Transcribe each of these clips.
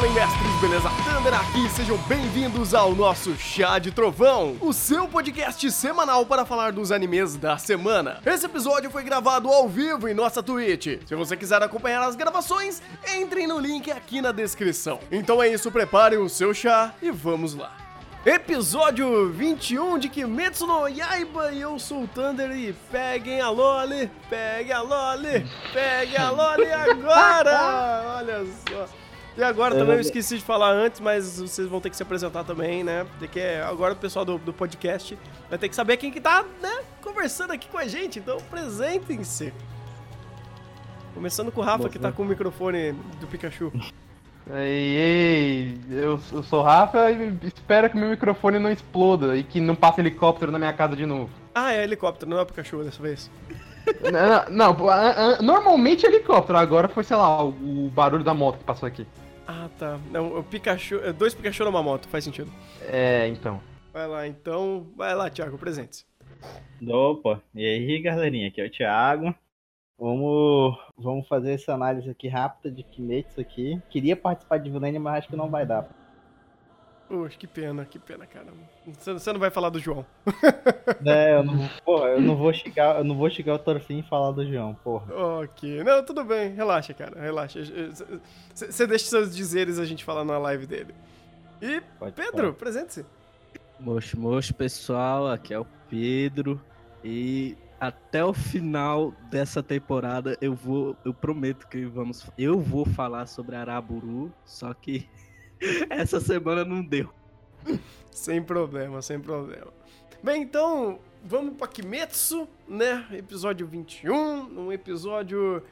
Fala aí, mestres, beleza? Thunder aqui, sejam bem-vindos ao nosso Chá de Trovão, o seu podcast semanal para falar dos animes da semana. Esse episódio foi gravado ao vivo em nossa Twitch. Se você quiser acompanhar as gravações, entrem no link aqui na descrição. Então é isso, preparem o seu chá e vamos lá. Episódio 21 de Kimetsu no Yaiba e eu sou o Thunder e peguem a Loli, peguem a Loli, peguem a Loli agora! Olha só. E agora também eu esqueci de falar antes, mas vocês vão ter que se apresentar também, né? Porque agora o pessoal do, do podcast vai ter que saber quem que tá, né, conversando aqui com a gente, então apresentem-se. Começando com o Rafa, que tá com o microfone do Pikachu. Ei, ei, eu, eu sou o Rafa e espero que meu microfone não exploda e que não passe helicóptero na minha casa de novo. Ah, é helicóptero, não é o Pikachu dessa vez. não, não, a- normalmente é helicóptero, agora foi, sei lá, o barulho da moto que passou aqui. Ah, tá. Não, o Pikachu. é, Dois Pikachu numa moto, faz sentido. É, então. Vai lá, então. Vai lá, Thiago, presente. Opa, e aí galerinha, aqui é o Thiago. Vamos, vamos fazer essa análise aqui rápida de Kimetsu aqui. Queria participar de Vilene, mas acho que não vai dar. Poxa, que pena, que pena, cara. Você não vai falar do João. É, eu não, porra, eu não vou chegar, eu não vou chegar ao Torfim e falar do João, porra. Ok. Não, tudo bem. Relaxa, cara. Relaxa. Você deixa seus dizeres a gente falar na live dele. E, Pode Pedro, presente-se. Mocho, mocho, pessoal, aqui é o Pedro e até o final dessa temporada eu vou, eu prometo que vamos, eu vou falar sobre Araburu, só que essa semana não deu. Sem problema, sem problema. Bem, então, vamos pra Kimetsu, né? Episódio 21, um episódio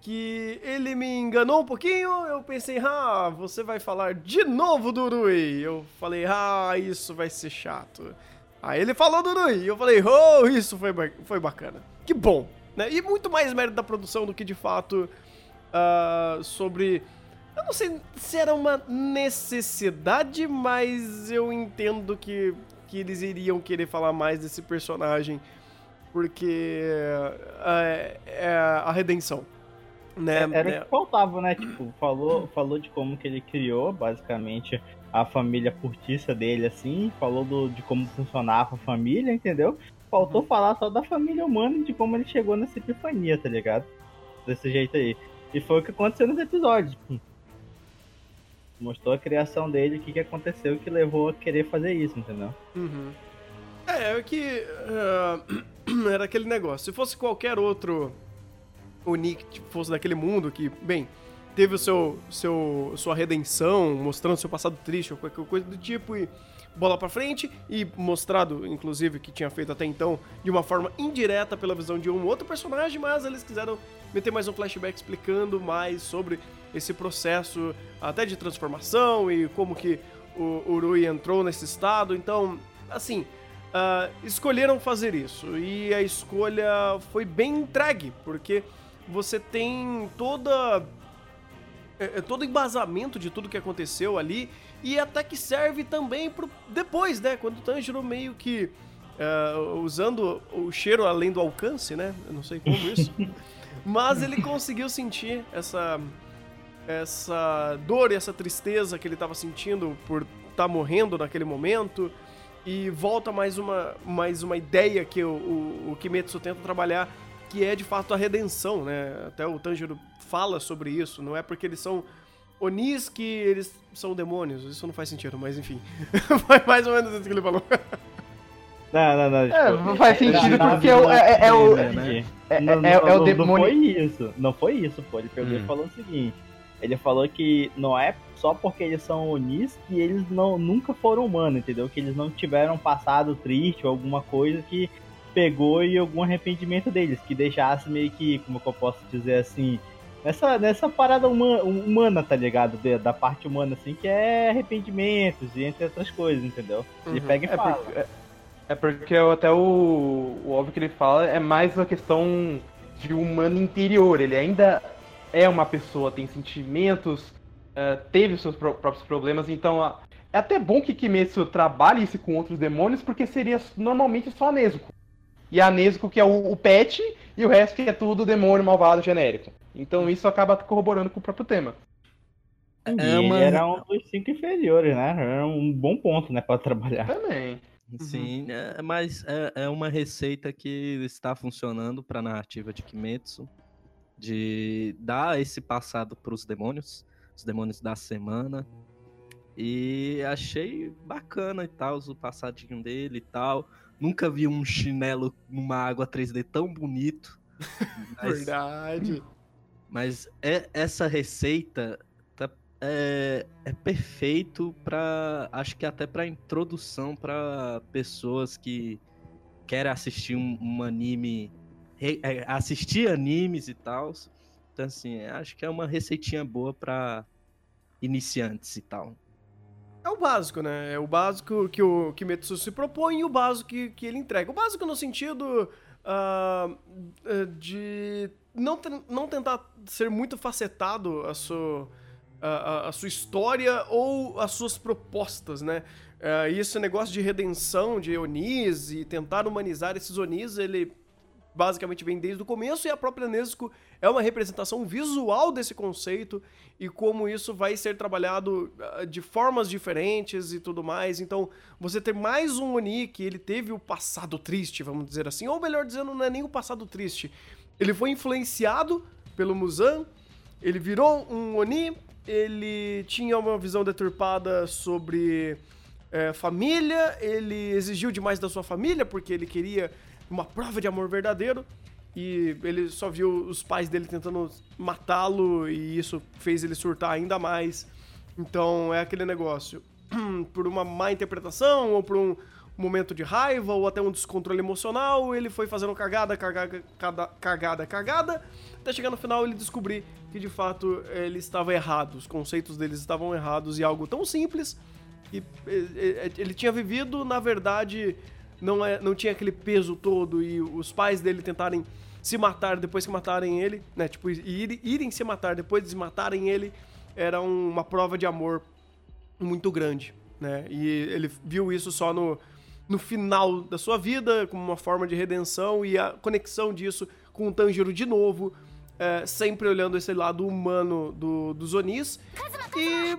que ele me enganou um pouquinho. Eu pensei, ah, você vai falar de novo do Rui. Eu falei, ah, isso vai ser chato. Aí ele falou do Rui, eu falei, oh, isso foi, foi bacana. Que bom, né? E muito mais mérito da produção do que de fato ah, sobre. Eu não sei se era uma necessidade, mas eu entendo que, que eles iriam querer falar mais desse personagem, porque é, é a redenção. Né? Era né? o que faltava, né? Tipo, falou, falou de como que ele criou, basicamente, a família curtiça dele, assim. Falou do, de como funcionava a família, entendeu? Faltou falar só da família humana e de como ele chegou nessa epifania, tá ligado? Desse jeito aí. E foi o que aconteceu nos episódios. Mostrou a criação dele, o que, que aconteceu que levou a querer fazer isso, entendeu? Uhum. É, é que ah, era aquele negócio. Se fosse qualquer outro Oni que tipo, fosse daquele mundo que, bem, teve o seu, seu sua redenção, mostrando seu passado triste ou qualquer coisa do tipo e bola pra frente e mostrado, inclusive, que tinha feito até então de uma forma indireta pela visão de um outro personagem, mas eles quiseram meter mais um flashback explicando mais sobre esse processo até de transformação e como que o Urui entrou nesse estado. Então, assim, ah, escolheram fazer isso e a escolha foi bem entregue, porque você tem toda é, é, todo embasamento de tudo que aconteceu ali e até que serve também pro depois, né? Quando o Tanjiro meio que ah, usando o cheiro além do alcance, né? Eu não sei como isso, mas ele conseguiu sentir essa essa dor e essa tristeza que ele estava sentindo por estar morrendo naquele momento e volta mais uma, mais uma ideia que o, o, o Kimetsu tenta trabalhar, que é de fato a redenção, né? Até o Tanjiro fala sobre isso, não é porque eles são Onis que eles são demônios, isso não faz sentido, mas enfim. Foi mais ou menos isso que ele falou. Não, não, não. É, tipo, não faz sentido na porque é o- é- é- é o- né? É, é- é o não, Não demônio. foi isso. Não foi isso, pô. Ele pegou Hum. e falou o seguinte. Ele falou que não é só porque eles são Onis que eles não, nunca foram humanos, entendeu? Que eles não tiveram passado triste ou alguma coisa que pegou e algum arrependimento deles, que deixasse meio que, como que eu posso dizer assim, nessa, nessa parada huma- humana, tá ligado? Da, parte humana, assim, que é arrependimentos e entre outras coisas, entendeu? Ele Uhum. pega e É fala. porque, é, é porque até o, o óbvio que ele fala é mais uma questão de humano interior. Ele ainda é uma pessoa, tem sentimentos, é, teve seus pró- próprios problemas, então é até bom que Kimetsu trabalhe isso com outros demônios, porque seria normalmente só a Nezuko. E a Nezuko que é o, o pet, e o resto que é tudo demônio malvado genérico. Então isso acaba corroborando com o próprio tema. E É uma- ele era um dos cinco inferiores, né? Era um bom ponto, né, pra trabalhar. Também. Sim, é, mas é, é uma receita que está funcionando para a narrativa de Kimetsu, de dar esse passado para os demônios, os demônios da semana. E achei bacana e tal, o passadinho dele e tal. Nunca vi um chinelo numa água 3D tão bonito. Mas, Verdade. Mas é, essa receita tá- é, é perfeito para acho que até para introdução para pessoas que querem assistir um, um anime, é, assistir animes e tal. Então assim, acho que é uma receitinha boa para iniciantes e tal. É o básico, né? É o básico que o Kimetsu se propõe e o básico que, que ele entrega. O básico no sentido eh, de não, não tentar ser muito facetado a sua, a, a- sua história ou as suas propostas, né? Ah, e esse negócio de redenção de Onis e tentar humanizar esses Onis, ele basicamente vem desde o começo e a própria Nesco é uma representação visual desse conceito e como isso vai ser trabalhado ah, de formas diferentes e tudo mais. Então, você ter mais um Oni que ele teve o passado triste, vamos dizer assim, ou melhor dizendo, não é nem o passado triste. Ele foi influenciado pelo Muzan, ele virou um Oni, ele tinha uma visão deturpada sobre é, família, ele exigiu demais da sua família porque ele queria uma prova de amor verdadeiro e ele só viu os pais dele tentando matá-lo e isso fez ele surtar ainda mais. Então é aquele negócio. por uma má interpretação ou por um momento de raiva ou até um descontrole emocional, ele foi fazendo cagada, cagada, cada- cagada, cagada, até chegar no final ele descobrir que de fato ele estava errado, os conceitos deles estavam errados e algo tão simples que ele tinha vivido, na verdade, não, é, não tinha aquele peso todo e os pais dele tentarem se matar depois que matarem ele, né? Tipo, ir, irem se matar depois de matarem ele era um- uma prova de amor muito grande, né? E ele viu isso só no, no final da sua vida, como uma forma de redenção e a conexão disso com o Tanjiro de novo, é, sempre olhando esse lado humano do, dos Onis. E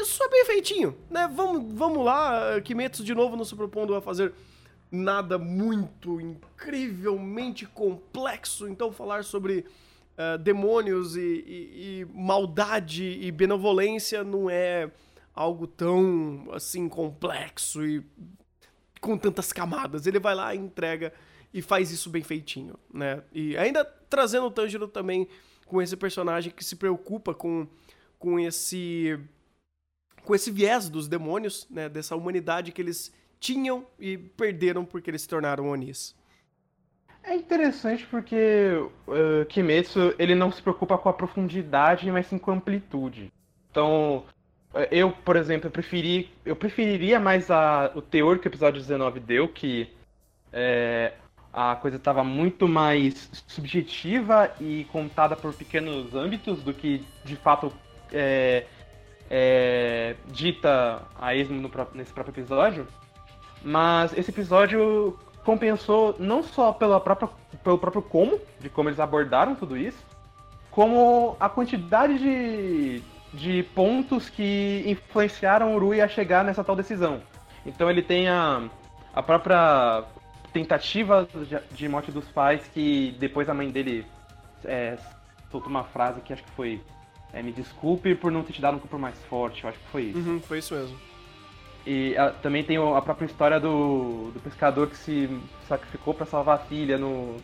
isso é bem feitinho, né? Vamos, vamos lá, Kimetsu de novo não se propondo a fazer nada muito incrivelmente complexo, então falar sobre eh, demônios e, e- e maldade e benevolência não é algo tão assim complexo e com tantas camadas. Ele vai lá, entrega e faz isso bem feitinho, né? E ainda trazendo o Tanjiro também com esse personagem que se preocupa com, com esse com esse viés dos demônios, né? Dessa humanidade que eles tinham e perderam porque eles se tornaram Onis. É interessante porque uh, Kimetsu ele não se preocupa com a profundidade, mas sim com a amplitude. Então, eu, por exemplo, eu, preferi, eu preferiria mais a, o teor que o episódio 19 deu, que eh, a coisa estava muito mais subjetiva e contada por pequenos âmbitos do que de fato é, é, dita a esmo no nesse próprio episódio. Mas esse episódio compensou não só pela própria, pelo próprio como, de como eles abordaram tudo isso, como a quantidade de, de pontos que influenciaram o Rui a chegar nessa tal decisão. Então ele tem a, a própria tentativa de- morte dos pais, que depois a mãe dele é, soltou uma frase que acho que foi é, me desculpe por não ter te dado um corpo mais forte, eu acho que foi isso. Uhum, foi isso mesmo. E ah, também tem a própria história do, do pescador que se sacrificou para salvar a filha no,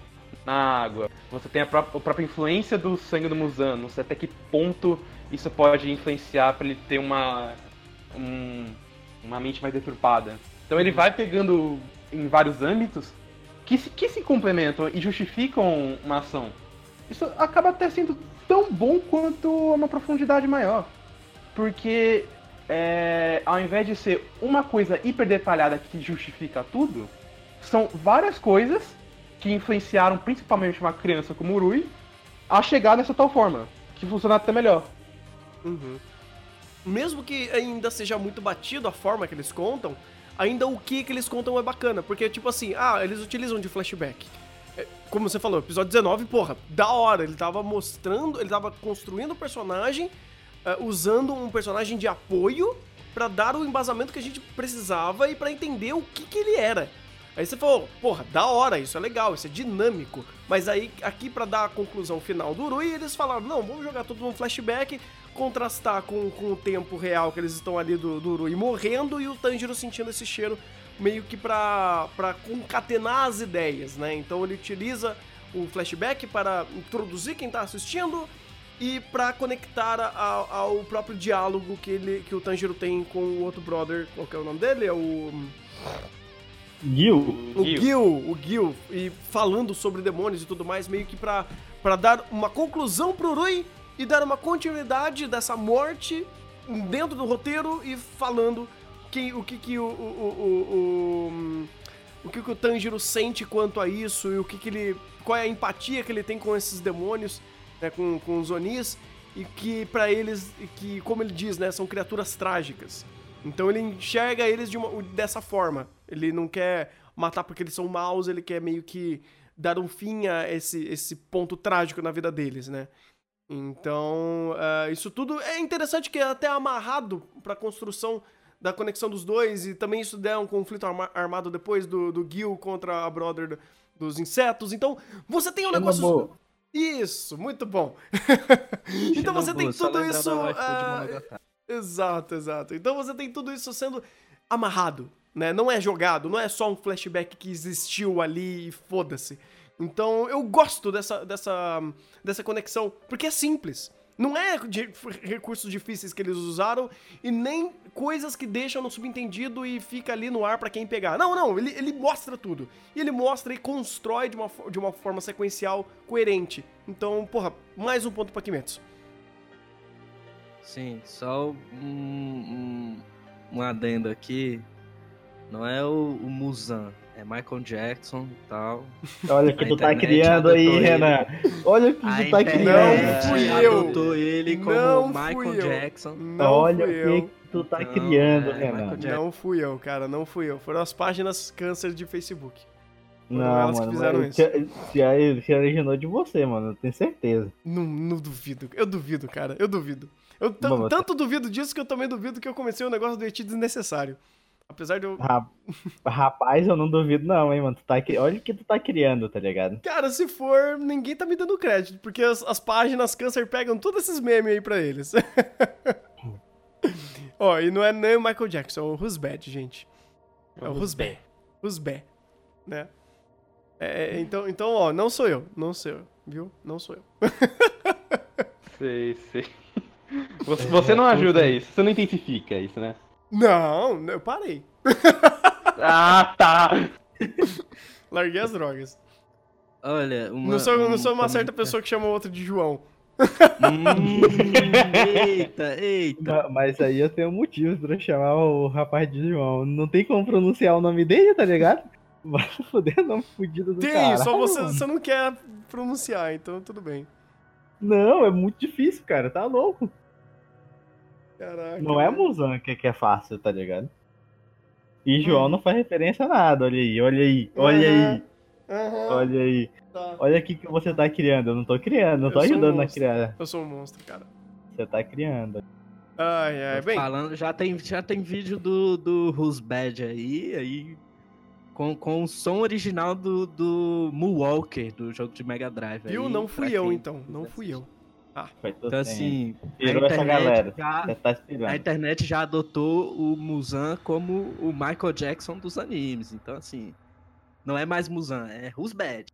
na água. Você tem a, pró- a própria influência do sangue do Musan. Não sei até que ponto isso pode influenciar para ele ter uma, um- uma mente mais deturpada. Então ele vai pegando em vários âmbitos que se, que se complementam e justificam uma ação. Isso acaba até sendo tão bom quanto uma profundidade maior. Porque é, ao invés de ser uma coisa hiper detalhada que justifica tudo, são várias coisas que influenciaram principalmente uma criança como o Rui a chegar nessa tal forma, que funciona até melhor. Uhum. Mesmo que ainda seja muito batido a forma que eles contam, ainda o que que eles contam é bacana. Porque, tipo assim, ah, eles utilizam de flashback. É, Como você falou, episódio 19, porra, da hora. Ele tava mostrando, ele tava construindo o personagem eh, usando um personagem de apoio pra dar o embasamento que a gente precisava e pra entender o que, que ele era. Aí você falou, porra, da hora, isso é legal, isso é dinâmico. Mas aí, aqui pra dar a conclusão final do Urui, eles falaram, não, vamos jogar tudo num flashback, contrastar com, com o tempo real que eles estão ali do, do Urui morrendo e o Tanjiro sentindo esse cheiro meio que pra, pra concatenar as ideias, né? Então ele utiliza o flashback para introduzir quem tá assistindo e pra conectar a- ao próprio diálogo que, ele, que o Tanjiro tem com o outro brother, qual que é o nome dele? É o... Gil, O Gil. Gil, o Gil, e falando sobre demônios e tudo mais, meio que pra, pra dar uma conclusão pro Rui e dar uma continuidade dessa morte dentro do roteiro e falando que, o que que o, o, o, o, o, o que que o Tanjiro sente quanto a isso e o que que ele, qual é a empatia que ele tem com esses demônios, né, com, com os Onis, e que pra eles, e que como ele diz, né, são criaturas trágicas. Então ele enxerga eles de uma- dessa forma. Ele não quer matar porque eles são maus, ele quer meio que dar um fim a esse, esse ponto trágico na vida deles, né? Então, ah, isso tudo é interessante que é até amarrado pra construção da conexão dos dois e também isso der um conflito arma- armado depois do, do Gil contra a brother do- dos insetos. Então, você tem um negócio... Isso, muito bom. então você tem tudo isso... Monogatari. Exato, exato. Então você tem tudo isso sendo amarrado, né? Não é jogado, não é só um flashback que existiu ali e foda-se. Então eu gosto dessa, dessa, dessa conexão, porque é simples. Não é de recursos difíceis que eles usaram e nem coisas que deixam no subentendido e fica ali no ar pra quem pegar. Não, não, ele, ele mostra tudo. E ele mostra e constrói de uma, de uma forma sequencial coerente. Então, porra, mais um ponto pra Kimetsu. Sim, só um, um, um adendo aqui. Não é o, o Muzan, é Michael Jackson e tal. Olha o que A tu tá criando aí. Renan. Olha o que A tu tá internet Não fui criando. eu. adotou ele como Não fui Michael. Jackson. Não Olha o eu. que tu tá Não, criando, é, Renan. Não fui eu, cara, não fui eu. Foram as páginas câncer de Facebook. Foram Não, elas que mano, fizeram mas isso. se, se, originou de você, mano, eu tenho certeza. Não, não duvido. Eu duvido, cara. Eu duvido. Eu Bom, você- tanto duvido disso que eu também duvido que eu comecei um negócio do ET desnecessário. Apesar de eu. Ra- Rapaz, eu não duvido não, hein, mano. Tu tá, olha o que tu tá criando, tá ligado? Cara, se for, ninguém tá me dando crédito, porque as, as páginas câncer pegam todos esses memes aí pra eles. Ó, e não é nem o Michael Jackson, é o Bad, gente. É o. Who's Bad, né? É, então, então, ó, não sou eu, não sou eu, viu? Não sou eu. Sei, sei. Você, você não ajuda isso, você não intensifica isso, né? Não, eu parei. Ah, tá! Larguei as drogas. Olha, uma, não sou, não um sou uma certa pessoa que chama o outro de João. Hum, eita, eita. Ma- Mas aí eu tenho motivos pra chamar o rapaz de João. Não tem como pronunciar o nome dele, tá ligado? Vai se fuder, nome fudido do Tem, cara. só você, você não quer pronunciar, então tudo bem. Não, é muito difícil, cara. Tá louco. Caraca. Não é Muzan que, que é fácil, tá ligado? E João não faz referência a nada. Olha aí, olha aí, olha aí, Aham, olha aí. tá. Olha o que você tá criando. Eu não tô criando, não tô Eu sou um ajudando a criar. Eu sou um monstro, cara. Você tá criando. Ai, ai, bem. Falando, já tem, já tem vídeo do, do Who's Bad aí, aí com, com o som original do, do Moonwalker, do jogo de Mega Drive. Viu? aí, Não fui eu, então. Não fui eu. Tudo Então, assim, a Tirou internet, galera. já, tá a internet já adotou o Muzan como o Michael Jackson dos animes. Então, assim, não é mais Muzan, é Who's Bad.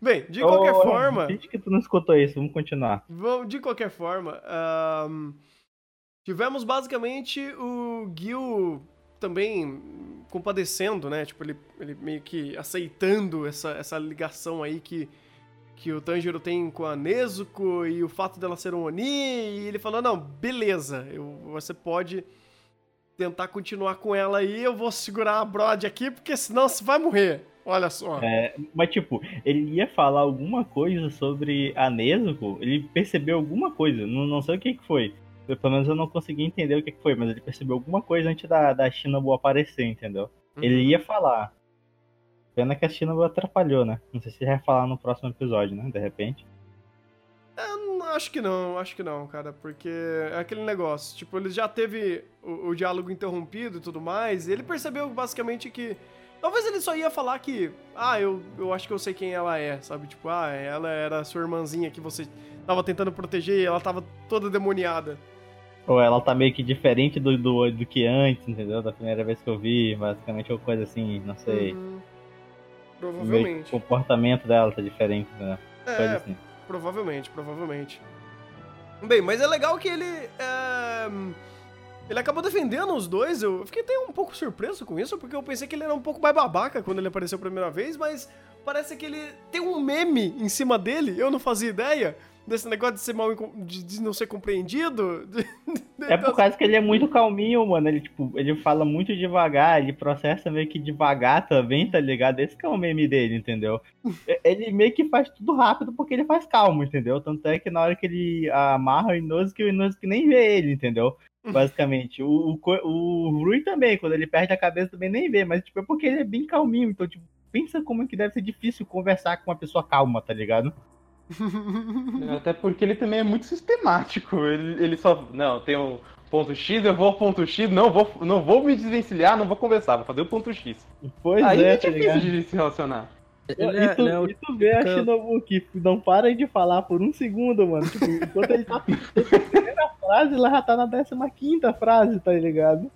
Bem, de qualquer Ô, forma. Finge que tu não escutou isso, vamos continuar. Vamos, de qualquer forma, ahn, tivemos basicamente o Gil também compadecendo, né? Tipo, ele, ele meio que aceitando essa, essa ligação aí que, que o Tanjiro tem com a Nezuko e o fato dela ser um Oni. E ele falou: não, beleza, eu, você pode tentar continuar com ela aí, eu vou segurar a Brod aqui, porque senão você vai morrer. Olha só. É, mas tipo, ele ia falar alguma coisa sobre a Nezuko, ele percebeu alguma coisa, não, não sei o que que foi. Eu, pelo menos eu não consegui entender o que que foi, mas ele percebeu alguma coisa antes da, da Shinobu aparecer, entendeu? Ele ia falar. Pena que a Shinobu atrapalhou, né? Não sei se vai falar no próximo episódio, né? De repente. Eu, acho que não, acho que não, cara, porque é aquele negócio, tipo, ele já teve o, o diálogo interrompido e tudo mais, e ele percebeu basicamente que talvez ele só ia falar que, ah, eu, eu acho que eu sei quem ela é, sabe? Tipo, ah, ela era sua irmãzinha que você tava tentando proteger e ela tava toda demoniada. Ou ela tá meio que diferente do, do, do que antes, entendeu? Da primeira vez que eu vi, basicamente, ou coisa assim, não sei. Uhum. Provavelmente. o comportamento dela tá diferente, né? É, assim. Provavelmente, provavelmente. Bem, mas é legal que ele. é, Ele acabou defendendo os dois. Eu fiquei até um pouco surpreso com isso, porque eu pensei que ele era um pouco mais babaca quando ele apareceu a primeira vez, mas parece que ele tem um meme em cima dele. Eu não fazia ideia desse negócio de ser mal de, de não ser compreendido. É por causa que ele é muito calminho, mano. Ele, tipo, ele fala muito devagar, ele processa meio que devagar também, tá ligado? Esse que é o meme dele, entendeu? E- Ele meio que faz tudo rápido porque ele faz calmo, entendeu? Tanto é que na hora que ele amarra o Inosuke, o Inosuke nem vê ele, entendeu? Basicamente. O, o, o Rui também, quando ele perde a cabeça, também nem vê, mas, tipo, é porque ele é bem calminho. Então, tipo, pensa como é que deve ser difícil conversar com uma pessoa calma, tá ligado? Até porque ele também é muito sistemático. Ele, ele só. Não, tem o ponto X, eu vou ao ponto X, não vou, não vou me desvencilhar, não vou conversar, vou fazer o ponto X. Pois Aí é, é tá difícil ligado? de se relacionar. Ele e, é, tu, ele é o- e tu vê a fica- Shinobu que não para de falar por um segundo, mano. Tipo, enquanto ele tá na primeira frase, ela já tá na 15 frase, tá ligado?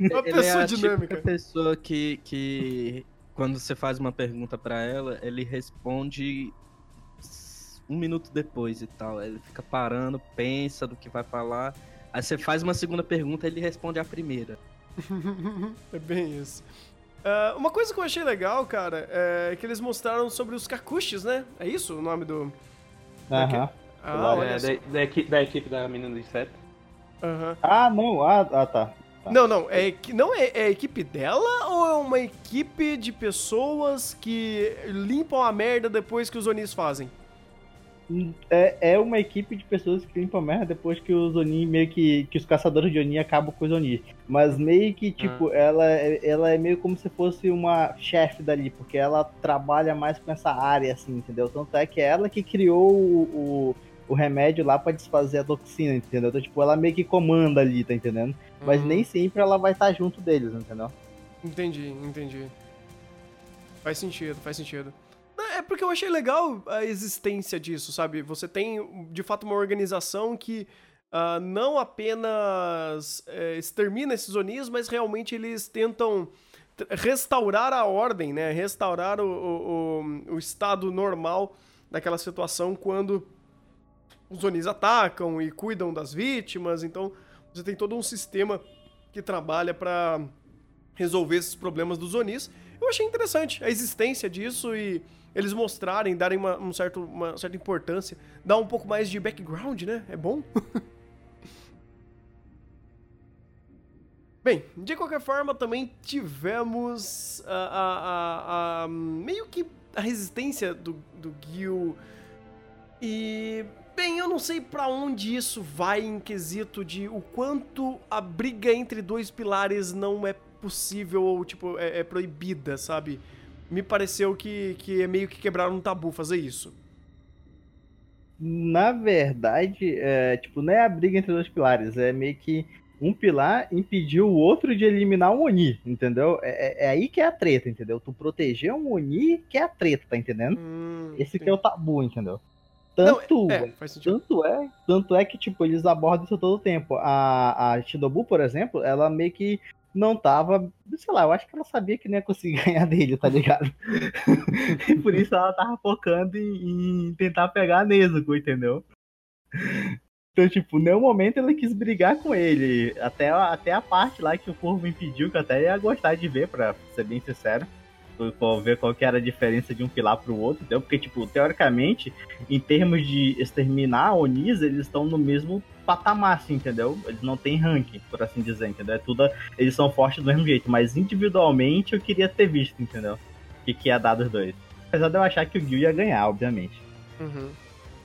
Uma ele pessoa é a dinâmica. pessoa que, que quando você faz uma pergunta pra ela, ele responde um minuto depois e tal. Ele fica parando, pensa do que vai falar. Aí você faz uma segunda pergunta, ele responde a primeira. é bem isso. Ah, uma coisa que eu achei legal, cara, é que eles mostraram sobre os kakushis, né? É isso o nome do. Aham. Ah, É, da, da, equipe, da equipe da menina dos sete. Aham. Ah, não. Ah, ah, tá. Tá. Não, não. É, não é, é a equipe dela ou é uma equipe de pessoas que limpam a merda depois que os Onis fazem? É, é uma equipe de pessoas que limpam merda depois que os Oni, meio que. que os caçadores de Oni acabam com os Oni. Mas meio que, tipo, ela, é- ela é meio como se fosse uma chefe dali, porque ela trabalha mais com essa área, assim, entendeu? Tanto é que é ela que criou o, o, o remédio lá pra desfazer a toxina, entendeu? Então, tipo, ela meio que comanda ali, tá entendendo? Mas Hum, nem sempre ela vai estar junto deles, entendeu? Entendi, entendi. Faz sentido, faz sentido. Porque eu achei legal a existência disso, sabe? Você tem, de fato, uma organização que ah, não apenas é, extermina esses Onis, mas realmente eles tentam restaurar a ordem, né? Restaurar o, o, o- o estado normal daquela situação quando os Onis atacam e cuidam das vítimas. Então, você tem todo um sistema que trabalha para resolver esses problemas dos Onis. Eu achei interessante a existência disso e eles mostrarem, darem uma, um certo, uma certa importância, dar um pouco mais de background, né? É bom. Bem, de qualquer forma, também tivemos a, a- a- a- meio que a resistência do, do Gil. E, bem, eu não sei pra onde isso vai em quesito de o quanto a briga entre dois pilares não é possível ou, tipo, é, é proibida, sabe? Me pareceu que, que é meio que quebrar um tabu fazer isso. Na verdade, é, tipo, não é a briga entre dois pilares, é meio que um pilar impediu o outro de eliminar um Oni, entendeu? É, é- é aí que é a treta, entendeu? Tu proteger um Oni que é a treta, tá entendendo? Hum, Esse que é o tabu, entendeu? Não, Tanto, É, faz sentido. tanto é, tanto é que tipo eles abordam isso todo o tempo. A a Shidobu, por exemplo, ela meio que não tava, sei lá, eu acho que ela sabia que não ia conseguir ganhar dele, tá ligado? e por isso ela tava focando em, em tentar pegar a Nezuko, entendeu? Então, tipo, nenhum momento ela quis brigar com ele. Até, até a parte lá que o povo impediu, que eu até ia gostar de ver, pra ser bem sincero. Pra ver qual que era a diferença de um pilar pro outro, entendeu? Porque, tipo, teoricamente, em termos de exterminar Onis, eles estão no mesmo patamar, assim, entendeu? Eles não têm ranking, por assim dizer, entendeu? É tudo, eles são fortes do mesmo jeito, mas individualmente eu queria ter visto, entendeu? O que, que ia dar dos dois. Apesar de eu achar que o Gil ia ganhar, obviamente. Uhum.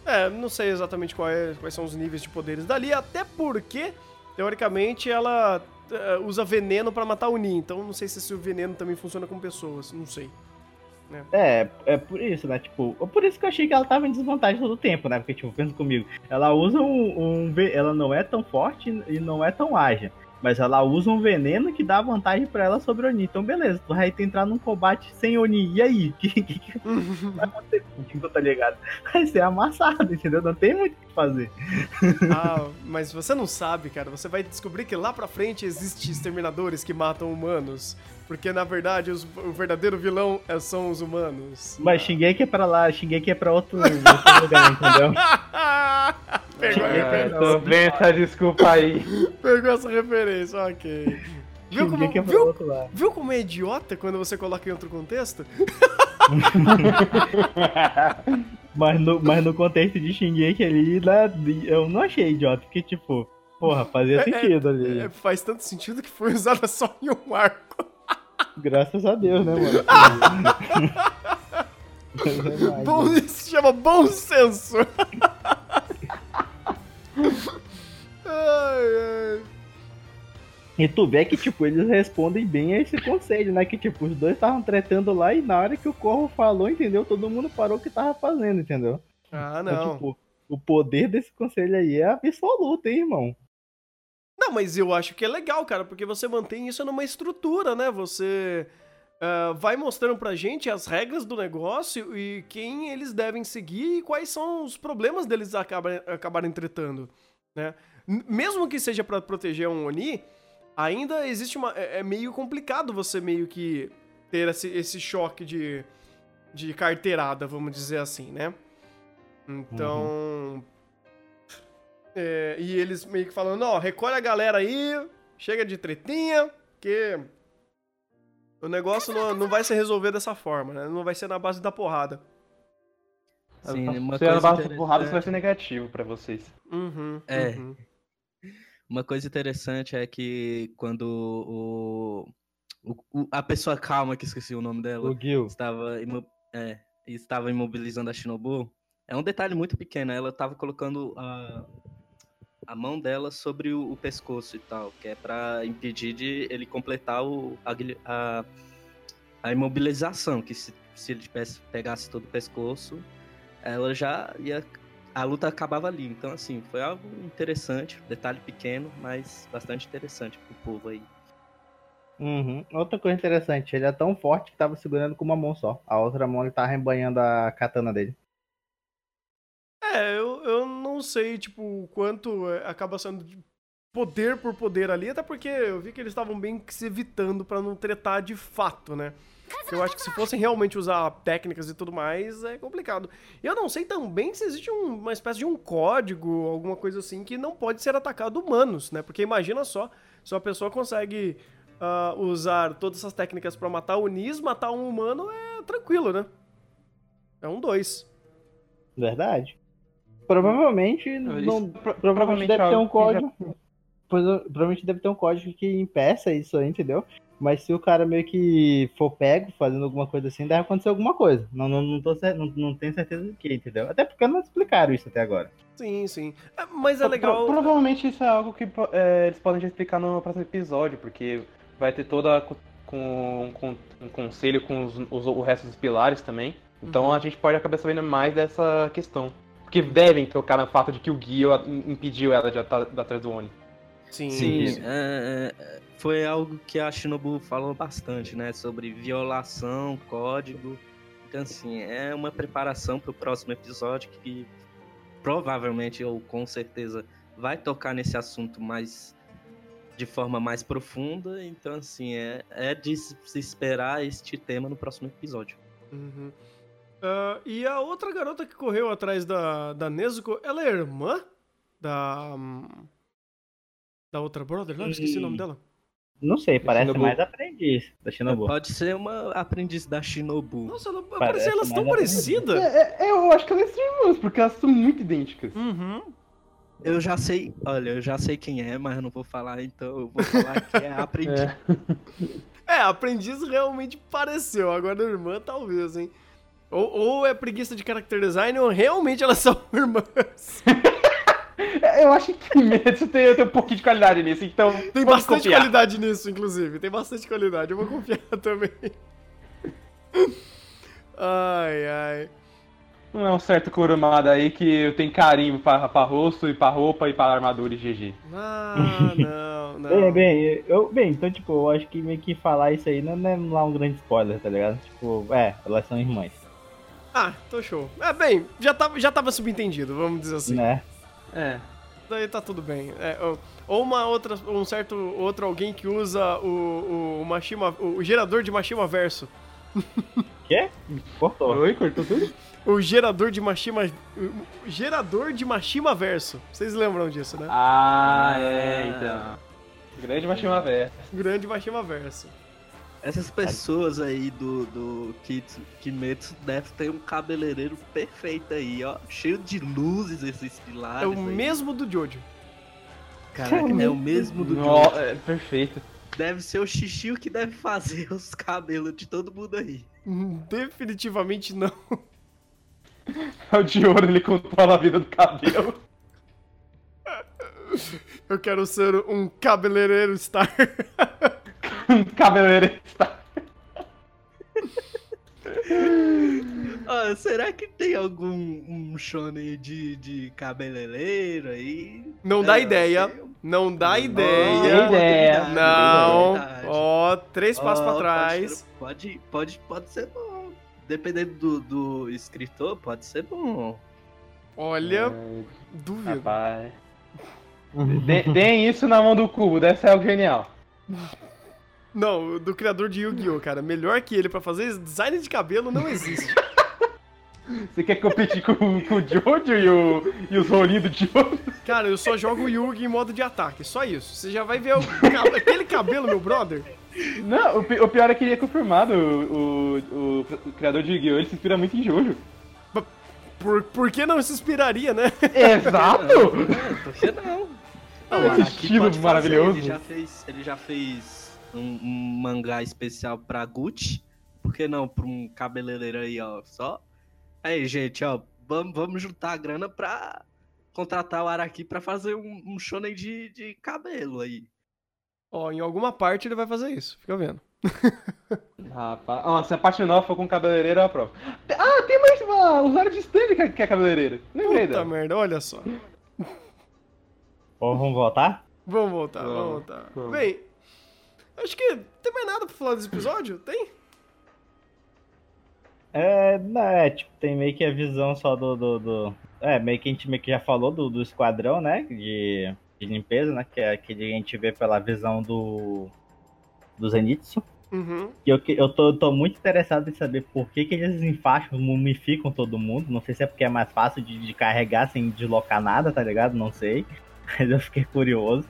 É, não sei exatamente qual é- quais são os níveis de poderes dali, até porque, teoricamente, ela eh, usa veneno pra matar o Ni, então não sei se esse veneno também funciona com pessoas, não sei. É, é por isso, né? Tipo, é por isso que eu achei que ela tava em desvantagem todo o tempo, né? Porque, tipo, pensa comigo, ela usa um, um Ela não é tão forte e não é tão ágil. Mas ela usa um veneno que dá vantagem pra ela sobre Oni. Então, beleza, tu vai entrar num combate sem Oni. E aí? O que, que vai acontecer contigo, tá ligado? Vai ser amassado, entendeu? Não tem muito o que fazer. Ah, mas você não sabe, cara. Você vai descobrir que lá pra frente existem exterminadores que matam humanos. Porque, na verdade, os- o verdadeiro vilão é- são os humanos. Mas Shingeki é pra lá, Shingeki é pra outro, outro lugar, entendeu? Pegou É, referência. tô vendo essa desculpa aí. Pegou essa referência, ok. Viu como, é viu, outro lado. viu como é idiota quando você coloca em outro contexto? Mas no, mas no contexto de Shingeki ali, né, eu não achei idiota, porque, tipo, porra, fazia É, sentido ali. É, faz tanto sentido que foi usada só em um arco. Graças a Deus, né, mano? Verdade. Bom, isso se chama bom senso. ai, ai. E tu vê que, tipo, eles respondem bem a esse conselho, né? Que, tipo, os dois estavam tretando lá e na hora que o Corvo falou, entendeu? Todo mundo parou o que tava fazendo, entendeu? Ah, Então, não. tipo, o poder desse conselho aí é absoluto, hein, irmão? Não, mas eu acho que é legal, cara, porque você mantém isso numa estrutura, né? Você ah, vai mostrando pra gente as regras do negócio e quem eles devem seguir e quais são os problemas deles acabarem, acabarem tretando, né? Mesmo que seja pra proteger um Oni, ainda existe uma... É, é meio complicado você meio que ter esse, esse choque de, de carteirada, vamos dizer assim, né? Então... É, e eles meio que falando, ó, recolhe a galera aí, chega de tretinha, que o negócio não, não vai se resolver dessa forma, né? Não vai ser na base da porrada. Sim, uma Se ela coisa basta porrada, isso vai interessante- ser negativo pra vocês. Uhum, É. uhum. Uma coisa interessante é que quando o, o- o- a pessoa calma, que esqueci o nome dela, O Gil. estava, imo- é, estava imobilizando a Shinobu, é um detalhe muito pequeno. Ela estava colocando a, a mão dela sobre o, o pescoço e tal, que é para impedir de ele completar o, a, a imobilização, que se, se ele tivesse, pegasse todo o pescoço, ela já ia. A luta acabava ali. Então, assim, foi algo interessante, detalhe pequeno, mas bastante interessante pro povo aí. Uhum. Outra coisa interessante, ele é tão forte que tava segurando com uma mão só. A outra mão ele tava rebanhando a katana dele. É, eu, eu não sei, tipo, o quanto é, acaba sendo de poder por poder ali, até porque eu vi que eles estavam bem que se evitando pra não tretar de fato, né? Eu acho que se fossem realmente usar técnicas e tudo mais, é complicado. Eu não sei também se existe um- uma espécie de um código, alguma coisa assim, que não pode ser atacado humanos, né? Porque imagina só, se uma pessoa consegue ah, usar todas essas técnicas pra matar o Nis, matar um humano é tranquilo, né? É um dois. Verdade. Provavelmente Isso, não, pro- provavelmente deve ter um código. Pois, provavelmente deve ter um código que impeça isso aí, entendeu? Mas se o cara meio que for pego fazendo alguma coisa assim, deve acontecer alguma coisa. Não, não, não, tô, não, não tenho certeza do que, entendeu? Até porque não explicaram isso até agora. Sim, sim. É, mas é Pro- legal. provavelmente isso é algo que é, eles podem já explicar no próximo episódio, porque vai ter toda co- com, com um conselho com os, os- o resto dos pilares também. Então Uhum. a gente pode acabar sabendo mais dessa questão. Porque devem tocar no fato de que o Gil impediu ela de estar atrás do Oni. Sim, Sim, sim. é, é, foi algo que a Shinobu falou bastante, né? Sobre violação, código. Então, assim, é uma preparação para o próximo episódio que provavelmente, ou com certeza, vai tocar nesse assunto mais de forma mais profunda. Então, assim, é, é de se esperar este tema no próximo episódio. Uhum. Ah, e a outra garota que correu atrás da, da Nezuko, ela é irmã da. hum, Da outra brother? Não, esqueci o nome dela. Não sei, parece Shinobu. mais aprendiz da Shinobu. Pode ser uma aprendiz da Shinobu. Nossa, ela, Parece parece, elas tão parecidas. É, eu acho que elas são irmãs, porque elas são muito idênticas. Uhum. Eu já sei, olha, eu já sei quem é, mas não vou falar, então eu vou falar que é a aprendiz. É. É, a aprendiz realmente pareceu. Agora a irmã, talvez, hein? Ou, ou é preguiça de character design, ou realmente elas são irmãs. É, Eu acho que isso tem, tem um pouquinho de qualidade nisso, então. Tem bastante confiar. qualidade nisso, inclusive. Tem bastante qualidade. Eu vou confiar também. Ai, ai. Não é um certo Kurumada aí que tem carinho pra, pra rosto e pra roupa e pra armadura e GG. Ah, não, não. Bem, bem, eu, bem, então, tipo, eu acho que meio que falar isso aí não é lá um grande spoiler, tá ligado? Tipo, é, elas são irmãs, Ah, tô show. É, bem, já tava, já tava subentendido, vamos dizer assim. né? É. Daí tá tudo bem. É, ou- uma outra, um certo outro alguém que usa o, o Mashima, o gerador de Mashima Verso. Quê? Cortou. Oi, cortou tudo? O gerador de Mashima. O gerador de Mashima Verso. Vocês lembram disso, né? Ah, é, então. Grande Machima Versa. Grande Mashima Verso. Essas pessoas aí do, do Kitsu, Kimetsu devem ter um cabeleireiro perfeito aí, ó. Cheio de luzes esses pilares. É o aí. mesmo do Jojo. Caraca, é o mesmo do No, Jojo. é, perfeito. Deve ser o Xixi que deve fazer os cabelos de todo mundo aí. Definitivamente não. É o de ouro, ele controla a vida do cabelo. Eu quero ser um cabeleireiro star. Cabeleireiro está. Ah, será que tem algum um shonen de, de cabeleireiro aí? Não dá É, ideia. Não dá Não, ideia. ideia. Não. Ó, três passos Ó, pra pode trás. Pode, pode, pode ser bom. Dependendo do, do escritor, pode ser bom. Olha, duvido. Rapaz. Dê- Deem isso na mão do cubo, deve ser algo genial. Não, do criador de Yu-Gi-Oh, cara. Melhor que ele pra fazer design de cabelo não existe. Você quer competir com, com o Jojo e, o, e os rolinhos do Jojo? Cara, eu só jogo Yugi em modo de ataque, só isso. Você já vai ver o aquele cabelo, meu brother. Não, o, o pior é que ele é confirmado. O, o, o criador de Yu-Gi-Oh! ele se inspira muito em Jojo. Por, por que não se inspiraria, né? Exato! Por que não? Não, Esse o Araki estilo pode fazer, maravilhoso. Ele já fez, ele já fez um, um mangá especial pra Gucci. Por que não pra um cabeleireiro aí, ó? Só. Aí, gente, ó, vamos, vamos juntar a grana pra contratar o Araki pra fazer um, um shonen de, de cabelo aí. Ó, em alguma parte ele vai fazer isso, fica vendo. Rapaz, ó, se a parte nova for com cabeleireiro, eu aprovo. Ah, tem mais uma usuário de stand que é, que é cabeleireiro. Lembrei Puta merda, olha só. Ou vamos voltar? Vamos voltar, vamos Vamos, voltar. vamos. Bem, acho que tem mais nada pra falar desse episódio? Tem? É, não, é, tipo, tem meio que a visão só do. do, do- é, meio que a gente meio que já falou do, do esquadrão, né? De, de limpeza, né? Que é aquele que a gente vê pela visão do. Do Zenitsu. Uhum. E eu, eu tô, tô muito interessado em saber por que, que eles enfaixam, mumificam todo mundo. Não sei se é porque é mais fácil de, de carregar sem deslocar nada, tá ligado? Não sei. Mas eu fiquei curioso.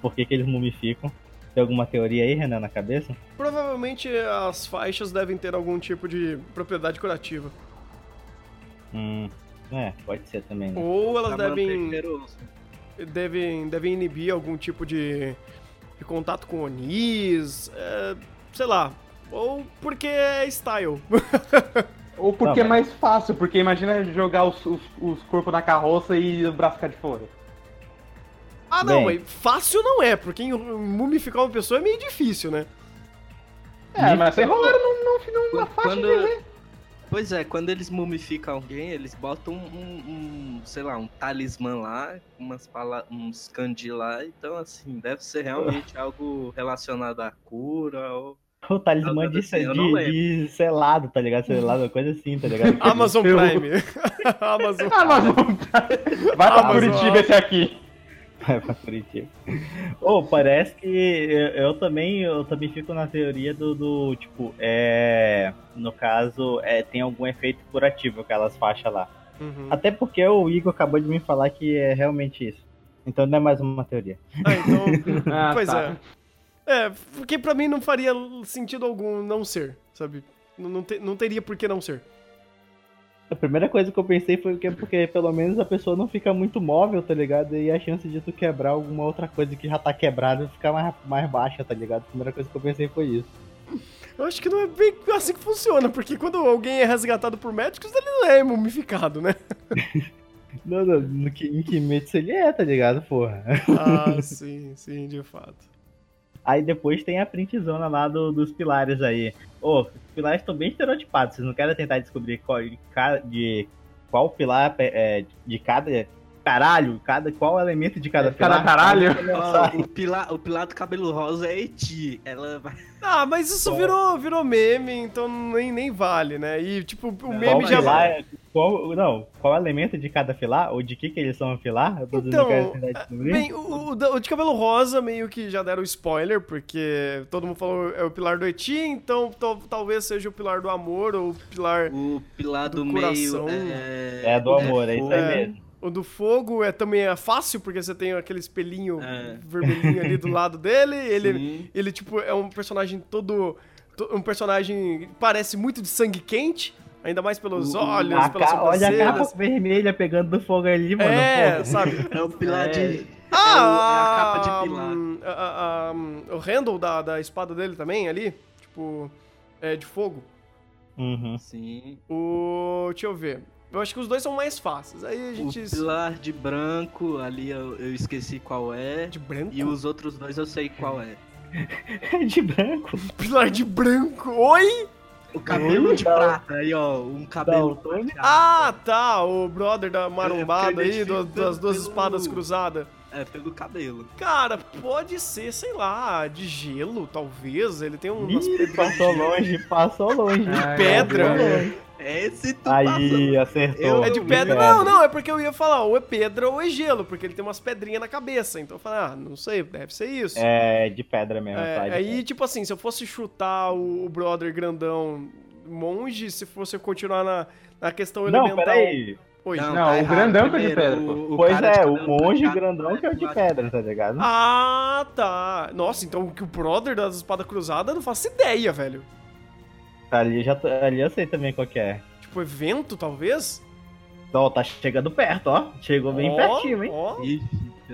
Por que, que eles mumificam? Tem alguma teoria aí, Renan, na cabeça? Provavelmente as faixas devem ter algum tipo de propriedade curativa. Hum. É, pode ser também, né? Ou elas Pra manter devem, devem, devem inibir algum tipo de, de contato com onis, é, sei lá. Ou porque é style. Ou porque Tá é mais fácil, porque imagina jogar os, os, os corpos na carroça e o braço ficar de fora. Ah, não, Bem. mas fácil não é, porque em- mumificar uma pessoa é meio difícil, né? É, mas num, num, numa faixa Quando- de né? Pois é, quando eles mumificam alguém, eles botam um, um- um, sei lá, um talismã lá, umas pala uns kanji lá, então assim, deve ser realmente algo relacionado à cura ou... O talismã de, Assim, de, de selado, tá ligado? Selado, uma coisa assim, tá ligado? Amazon Prime. Amazon Amazon. Vai pra Amazon. Curitiba esse aqui. Vai pra Curitiba. Ô, parece que eu, eu também eu também fico na teoria do, do, tipo, é. No caso, é, tem algum efeito curativo aquelas faixas lá. Uhum. Até porque o Igor acabou de me falar que é realmente isso. Então não é mais uma teoria. Ah, então. Ah, pois tá. é. É, porque pra mim não faria sentido algum não ser, sabe? Não, não, te- não teria por que não ser. A primeira coisa que eu pensei foi que é porque pelo menos a pessoa não fica muito móvel, tá ligado? E a chance de tu quebrar alguma outra coisa que já tá quebrada fica mais, mais baixa, tá ligado? A primeira coisa que eu pensei foi isso. Eu acho que não é bem assim que funciona, porque quando alguém é resgatado por médicos, ele não é mumificado, né? Não, não, no, que- em Kimetsu ele é, tá ligado, porra? Ah, sim, sim, de fato. Aí depois tem a printzona lá do- dos pilares aí. Ô, os pilares estão bem estereotipados. Vocês não querem tentar descobrir qual, de, de qual pilar é, de cada. Caralho, cada, qual elemento de cada É, cada pilar? caralho? Ó, o, pilar, o pilar do cabelo rosa é Eti. Ela vai. Ah, mas isso virou, virou meme, então nem, nem vale, né? E, tipo, o Qual meme já. pilar é- qual, não, qual elemento de cada pilar? Ou de que que eles são a Então, querem tentar descobrir? Bem, o, o de cabelo rosa meio que já deram spoiler, porque todo mundo falou é o pilar do Eti, então tal- talvez seja o pilar do amor ou o pilar. O pilar Do do, coração. meio. É, É do amor, é isso aí É. mesmo. O do fogo é também é fácil, porque você tem aquele espelhinho É. vermelhinho ali do lado dele. Ele, Sim. ele, tipo, é um personagem todo. to- Um personagem que parece muito de sangue quente, ainda mais pelos O- olhos, A pelas ca- olha a capa vermelha pegando do fogo ali, mano. É, pô. sabe? É o pilar É. de. Ah, é, o- é a capa de pilar. hum, a- a- hum, o handle da, da espada dele também ali, tipo, é de fogo. Uhum. Sim. O. Deixa eu ver. Eu acho que os dois são mais fáceis. Aí a gente. O pilar de branco, ali eu, eu esqueci qual é. De branco? E os outros dois eu sei qual é. de branco. Pilar de branco. Oi? O cabelo de Não. prata, aí ó, um cabelo Não. Ah, tá. O brother da marombada eu aí, do- das duas pelo- espadas cruzadas. É, pelo cabelo. Cara, pode ser, sei lá, de gelo, talvez. Ele tem umas Ih, pedrinhas. passou longe, passou longe. Ah, pedra. Passou longe. Esse tu Aí, acertou. É de pedra? Não, não, é porque eu ia falar, ou é pedra ou é gelo, porque ele tem umas pedrinhas na cabeça. Então eu falei, ah, não sei, deve ser isso. É, de pedra mesmo. É, tá? De aí, pedra. tipo assim, se eu fosse chutar o, o brother grandão monge, se fosse continuar na, na questão Não, elemental. peraí. Oi. Não, tá o errado. grandão que é de pedra, o- o Pois é, o cabelo monge grandão que é o de pedra, tá ligado? Ah, tá. Nossa, então que o brother das espadas cruzadas eu não faço ideia, velho. Ali, já, tô- ali eu sei também qual que é. Tipo, evento, talvez? Ó, tá chegando perto, ó. Chegou bem Ó, pertinho, hein? ó. Ixi,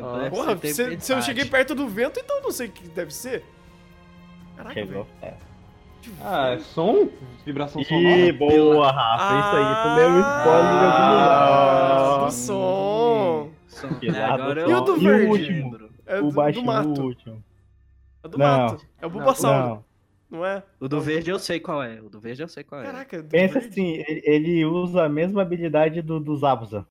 Ó, deve Porra, se, se eu cheguei perto do vento, então eu não sei o que deve ser. Caraca, Chegou velho. perto. Ah, é som? Vibração Ih, sonora? boa, Rafa. Isso aí, tu deu um spoiler em algum Ah, lugar. do som. Som. Que É, agora som. eu E o do E o verde? último? É O do, do baixinho, mato. o último. É do Não. mato. É o Bulbasauro, Não. Não é? O do verde eu sei qual é. O do verde eu sei qual é. Caraca, do Pensa verde. assim, ele, ele usa a mesma habilidade do, do Zabuza.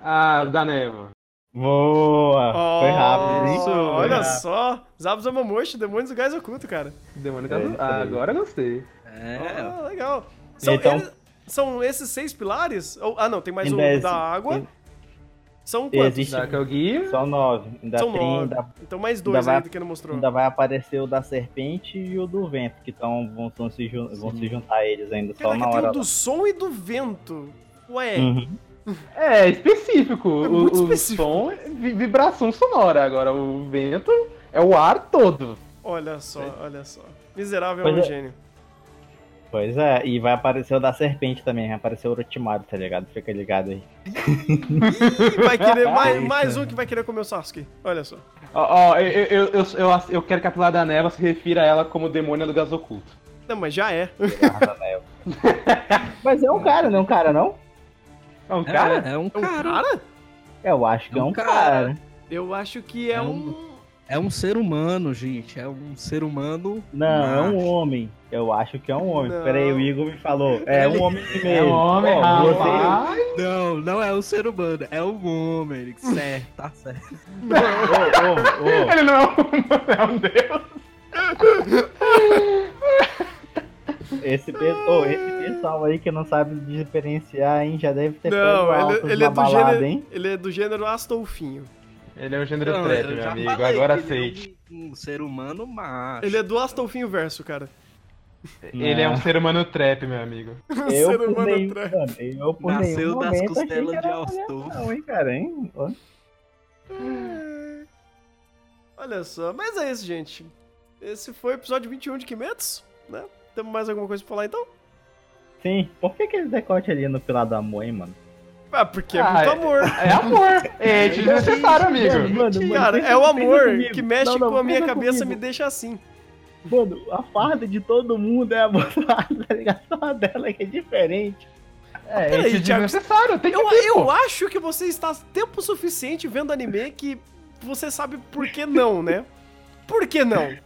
Ah, da névoa. Boa! Foi rápido, hein? Isso, Foi olha rápido. só. Zabos Amamoshi, Demônios do Gás Oculto, cara. Demônio É da... isso Ah, aí. agora eu gostei. É, Ah, legal. São, Então- eles- são esses seis pilares? Ah, não, tem mais um é- da água. Ainda- São quantos? Existe- Da Kelguia. Só nove. Ainda São tem, nove. ainda, Então mais dois ainda vai- aí que não mostrou. ainda vai aparecer o da serpente e o do vento, que tão, vão, vão se, jun- vão se juntar eles ainda só Caraca, na tem hora. o do som e do vento. Ué, Uhum. É, específico. É o, muito o específico. som é vi- vibração sonora. Agora, o vento é o ar todo. olha só, olha só. Miserável Pois é um é. gênio. Pois é, e vai aparecer o da serpente também, vai aparecer o Orochimaru, tá ligado? Fica ligado aí. Ih, vai querer mais, mais um que vai querer comer o Sasuke. Olha só. Ó, ó, eu, eu, eu, eu, eu quero que a Pilar da Neva se refira a ela como demônio do gás oculto. Não, mas já é. Mas é um cara, não é um cara, não? É um é, cara? é um É um cara. cara? Eu acho que é É um cara. cara. Eu acho que é, É um... É um ser humano, gente. É um ser humano. Não, é um macho. homem. Eu acho que é um homem. Não. Pera aí, o Igor me falou. É um homem mesmo. É um homem, Ó, você- rapaz. Não, não é um ser humano. É um homem. Certo, tá certo. Ô, ô. Ele não é um, é um deus. Esse, ô, esse pessoal aí que não sabe diferenciar, hein, já deve ter Não, pego ele, ele é do balada, gênero, hein? ele é do gênero Astolfinho. Ele é um gênero Não, trap, eu meu amigo. falei Agora ele aceite. é um, um ser humano macho. Ele é do Astolfinho verso, cara. Ele é um ser humano trap, meu amigo. Eu ser por humano nenhum, trap. mano, eu por Nasceu nenhum das costelas de Astolfo. não, hein, cara, hein? Ó. Olha só, mas é isso, gente. Esse foi o episódio 21 de Kimetsu, né? Temos mais alguma coisa pra falar então? Sim, por que aquele decote ali no pilar do amor, hein, mano? Ah, porque é Ah, muito é- amor. É amor. É desnecessário, amigo. Mano, mano, mano, Cara, é o amor que mexe Não, não, com a minha cabeça e comigo. me deixa assim. Mano, a farda de todo mundo é a farda, tá ligado? Só a dela que é diferente. É, Peraí, esse Thiago, desnecessário. Tem que Eu, ter, eu acho que você está tempo suficiente vendo anime que você sabe por que não, né? Por que não?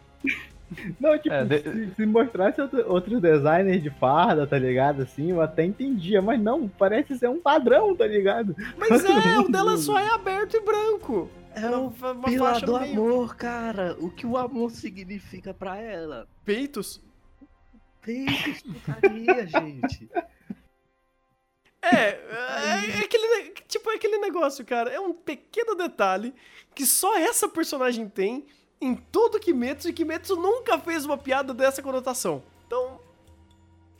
Não, tipo, É, de- se, se mostrasse outro- outros designers de farda, tá ligado? Assim, eu até entendia, mas não, parece ser um padrão, tá ligado? Mas é, o dela só é aberto e branco. É o pilar do meio. amor, cara. O que o amor significa pra ela? Peitos. Peitos, putaria, gente. É, é, é aquele, tipo, é aquele negócio, cara. É um pequeno detalhe que só essa personagem tem em todo Kimetsu e Kimetsu nunca fez uma piada dessa conotação. Então,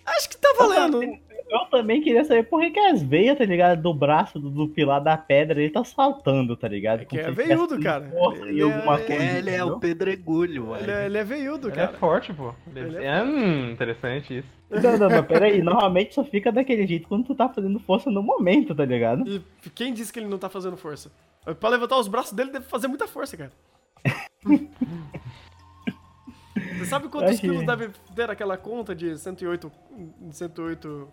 acho que tá valendo. Eu também queria saber por que, que as veias, tá ligado? Do braço do, do pilar da pedra, ele tá saltando, tá ligado? É que é se veiudo, cara. força Ele é- coisa. Ele é o pedregulho. Ele é, ele é veiudo, Ele é cara. forte, pô. Ele Ele é é, hum, interessante isso. Não, não, não, peraí. Normalmente só fica daquele jeito quando tu tá fazendo força no momento, tá ligado? E quem disse que ele não tá fazendo força? Pra levantar os braços dele deve fazer muita força, cara. Você sabe quantos Achei. quilos deve ter aquela conta de 108, 108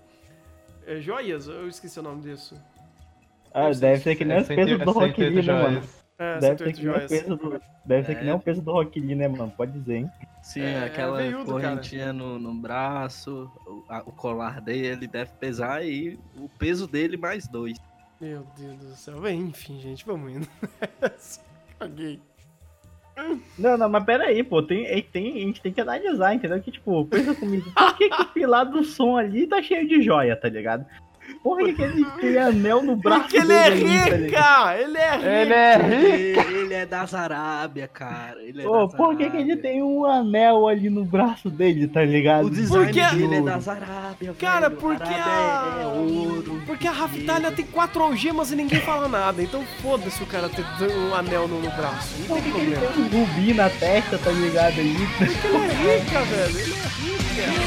é, joias? Eu esqueci o nome disso. Ah, deve ser que nem É os pesos do Rock Lee, né, mano? É, Deve ser 108 que nem o peso do, deve ser que É. nem o peso do Rock Lee, né, mano? Pode dizer, hein? Sim, É, aquela veiudo, correntinha no, no braço, o, a- o colar dele deve pesar aí o peso dele mais dois. Meu Deus do céu. Bem, enfim, gente, vamos indo. Caguei. Não, não, mas peraí, pô, tem, é, tem, a gente tem que analisar, entendeu? Que, tipo, pensa comigo, por que, que o pilar do som ali tá cheio de joia, tá ligado? Porra, que, que ele tem anel no braço Porque ele é ali, tá rica! Ele é rica! Ele é rico. Ele, ele é das Arábia, cara. Ele é por que, que ele tem um anel ali no braço dele, tá ligado? O design Porque- dele é das Arábia, Cara, velho. porque Arábia a... é, é ouro. Porque a Raftalha tem quatro algemas e ninguém fala nada. Então foda-se o cara ter um anel no, no braço. Não Por tem que, que ele problema. tem um rubi na testa, tá ligado aí? Ele é rica, velho. Ele é rica.